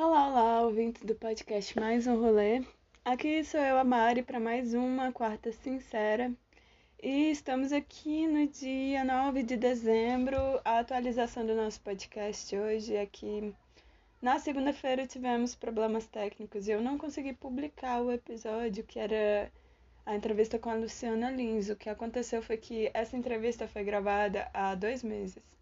Olá, olá, ouvintes do podcast Mais um Rolê. Aqui sou eu, a Mari, para mais uma Quarta Sincera. E estamos aqui no dia 9 de dezembro. A atualização do nosso podcast hoje é que na segunda-feira tivemos problemas técnicos e eu não consegui publicar o episódio que era a entrevista com a Luciana Lins. O que aconteceu foi que essa entrevista foi gravada há dois meses.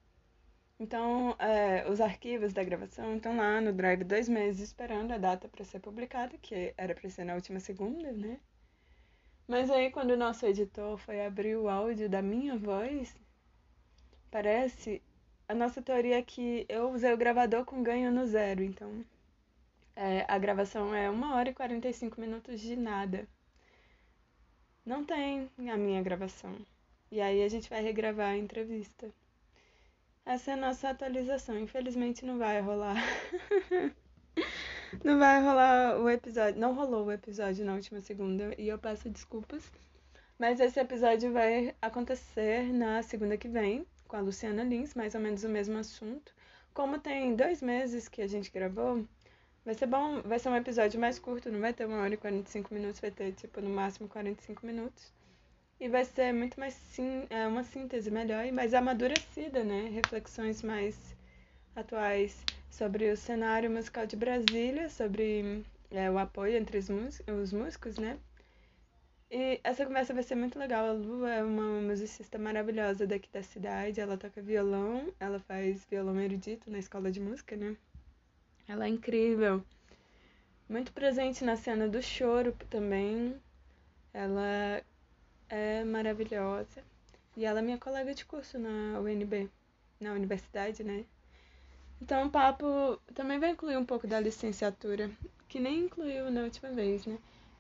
Então, é, os arquivos da gravação estão lá no Drive dois meses esperando a data para ser publicada, que era para ser na última segunda, né? Mas aí, quando o nosso editor foi abrir o áudio da minha voz, parece. A nossa teoria é que eu usei o gravador com ganho no zero, então. É, a gravação é 1 hora e 45 minutos de nada. Não tem a minha gravação. E aí a gente vai regravar a entrevista. Essa é a nossa atualização. Infelizmente não vai rolar. não vai rolar o episódio. Não rolou o episódio na última segunda e eu peço desculpas. Mas esse episódio vai acontecer na segunda que vem, com a Luciana Lins, mais ou menos o mesmo assunto. Como tem dois meses que a gente gravou, vai ser bom, vai ser um episódio mais curto, não vai ter uma hora e 45 minutos, vai ter tipo no máximo 45 minutos. E vai ser muito mais sim, é uma síntese melhor e mais amadurecida, né? Reflexões mais atuais sobre o cenário musical de Brasília, sobre é, o apoio entre os, os músicos, né? E essa conversa vai ser muito legal. A Lu é uma musicista maravilhosa daqui da cidade. Ela toca violão, ela faz violão erudito na escola de música, né? Ela é incrível. Muito presente na cena do choro também. Ela é maravilhosa. E ela é minha colega de curso na UNB, na universidade, né? Então o papo também vai incluir um pouco da licenciatura, que nem incluiu na última vez, né?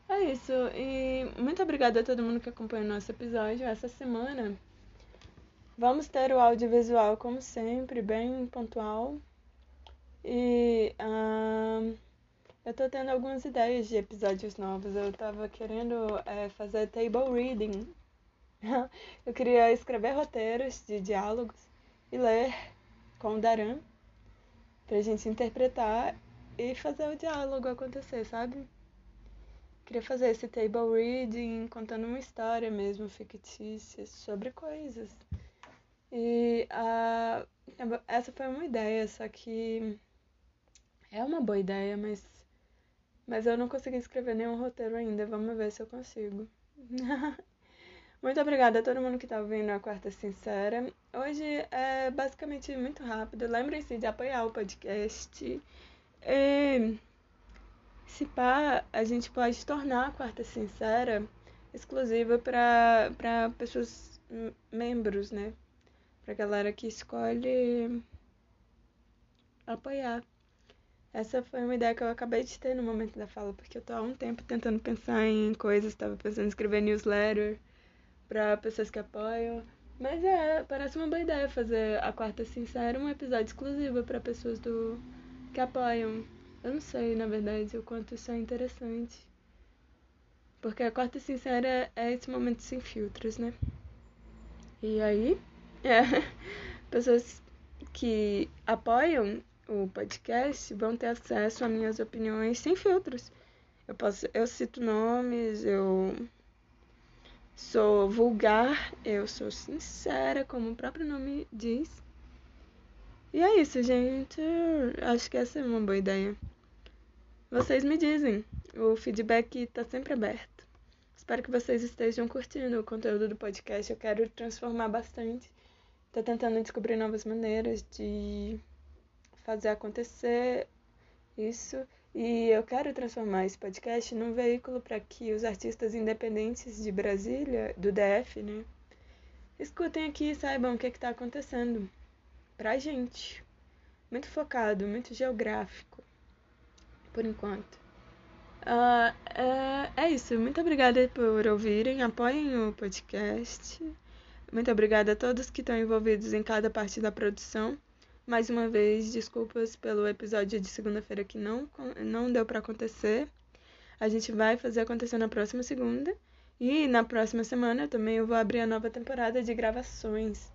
É isso. E muito obrigada a todo mundo que acompanha o nosso episódio. Essa semana vamos ter o audiovisual, como sempre, bem pontual. E. Uh, eu tô tendo algumas ideias de episódios novos. Eu tava querendo é, fazer table reading. eu queria escrever roteiros de diálogos e ler com o Daran pra gente interpretar e fazer o diálogo acontecer, sabe? Queria fazer esse table reading contando uma história mesmo fictícia sobre coisas. E uh, essa foi uma ideia, só que é uma boa ideia, mas mas eu não consegui escrever nenhum roteiro ainda. Vamos ver se eu consigo. muito obrigada a todo mundo que está ouvindo a Quarta Sincera. Hoje é basicamente muito rápido. Lembrem-se de apoiar o podcast. E, se pá, a gente pode tornar a Quarta Sincera exclusiva para pessoas membros, né? Pra galera que escolhe apoiar. Essa foi uma ideia que eu acabei de ter no momento da fala, porque eu tô há um tempo tentando pensar em coisas, estava pensando em escrever newsletter para pessoas que apoiam. Mas é, parece uma boa ideia fazer a quarta sincera um episódio exclusivo para pessoas do que apoiam. Eu não sei, na verdade, o quanto isso é interessante. Porque a quarta sincera é esse momento sem filtros, né? E aí, é, pessoas que apoiam o podcast vão ter acesso a minhas opiniões sem filtros. Eu posso, eu cito nomes, eu sou vulgar, eu sou sincera, como o próprio nome diz. E é isso, gente. Acho que essa é uma boa ideia. Vocês me dizem. O feedback está sempre aberto. Espero que vocês estejam curtindo o conteúdo do podcast. Eu quero transformar bastante. Estou tentando descobrir novas maneiras de fazer acontecer isso. E eu quero transformar esse podcast num veículo para que os artistas independentes de Brasília, do DF, né, escutem aqui e saibam o que está acontecendo pra gente. Muito focado, muito geográfico, por enquanto. Uh, é, é isso. Muito obrigada por ouvirem. Apoiem o podcast. Muito obrigada a todos que estão envolvidos em cada parte da produção. Mais uma vez, desculpas pelo episódio de segunda-feira que não, não deu para acontecer. A gente vai fazer acontecer na próxima segunda. E na próxima semana também eu vou abrir a nova temporada de gravações.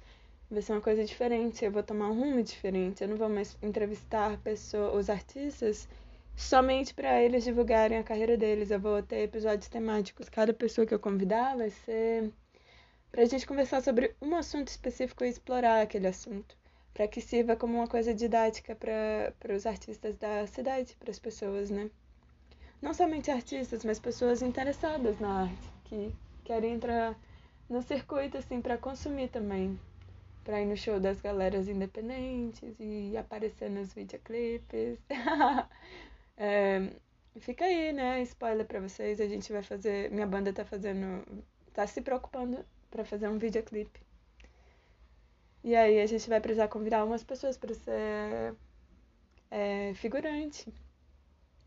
Vai ser uma coisa diferente, eu vou tomar um rumo diferente. Eu não vou mais entrevistar pessoas, os artistas somente para eles divulgarem a carreira deles. Eu vou ter episódios temáticos. Cada pessoa que eu convidar vai ser para a gente conversar sobre um assunto específico e explorar aquele assunto, para que sirva como uma coisa didática para os artistas da cidade, para as pessoas, né? Não somente artistas, mas pessoas interessadas na arte, que querem entrar no circuito assim para consumir também, para ir no show das galeras independentes e aparecer nos videoclipes. é, fica aí, né? Spoiler para vocês, a gente vai fazer, minha banda tá fazendo, tá se preocupando para fazer um videoclipe. E aí a gente vai precisar convidar umas pessoas para ser é, figurante,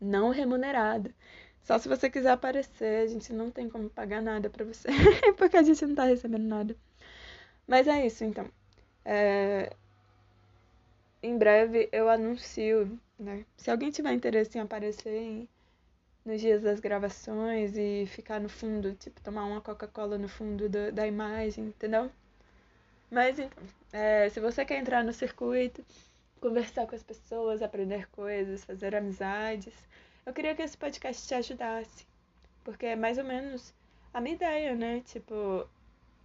não remunerado. Só se você quiser aparecer, a gente não tem como pagar nada para você, porque a gente não tá recebendo nada. Mas é isso, então. É... Em breve eu anuncio, né? Se alguém tiver interesse em aparecer em nos dias das gravações e ficar no fundo, tipo, tomar uma Coca-Cola no fundo do, da imagem, entendeu? Mas então, é, se você quer entrar no circuito, conversar com as pessoas, aprender coisas, fazer amizades, eu queria que esse podcast te ajudasse. Porque é mais ou menos a minha ideia, né? Tipo,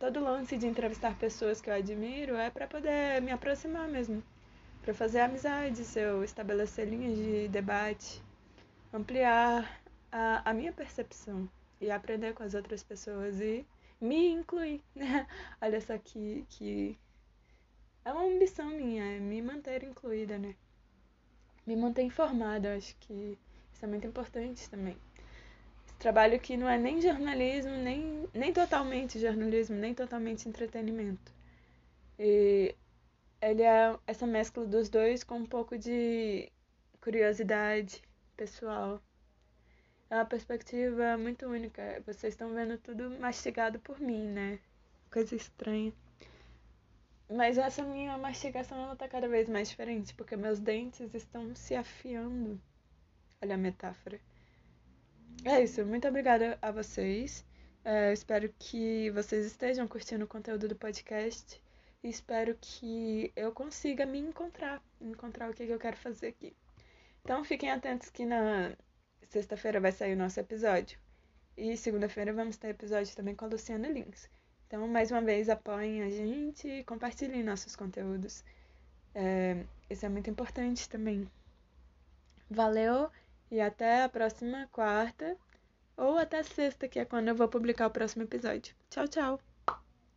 todo lance de entrevistar pessoas que eu admiro é para poder me aproximar mesmo. Para fazer amizades, eu estabelecer linhas de debate, ampliar a, a minha percepção e aprender com as outras pessoas e me incluir. Né? Olha só que, que é uma ambição minha, é me manter incluída, né? Me manter informada, acho que isso é muito importante também. Esse trabalho que não é nem jornalismo, nem, nem totalmente jornalismo, nem totalmente entretenimento. E ele é essa mescla dos dois com um pouco de curiosidade pessoal é uma perspectiva muito única. Vocês estão vendo tudo mastigado por mim, né? Coisa estranha. Mas essa minha mastigação ela tá cada vez mais diferente, porque meus dentes estão se afiando. Olha a metáfora. É isso, muito obrigada a vocês. É, espero que vocês estejam curtindo o conteúdo do podcast. E espero que eu consiga me encontrar, encontrar o que eu quero fazer aqui. Então fiquem atentos que na, sexta-feira vai sair o nosso episódio. E segunda-feira vamos ter episódio também com a Luciana Lins. Então, mais uma vez, apoiem a gente e compartilhem nossos conteúdos. É, isso é muito importante também. Valeu e até a próxima quarta ou até sexta, que é quando eu vou publicar o próximo episódio. Tchau, tchau!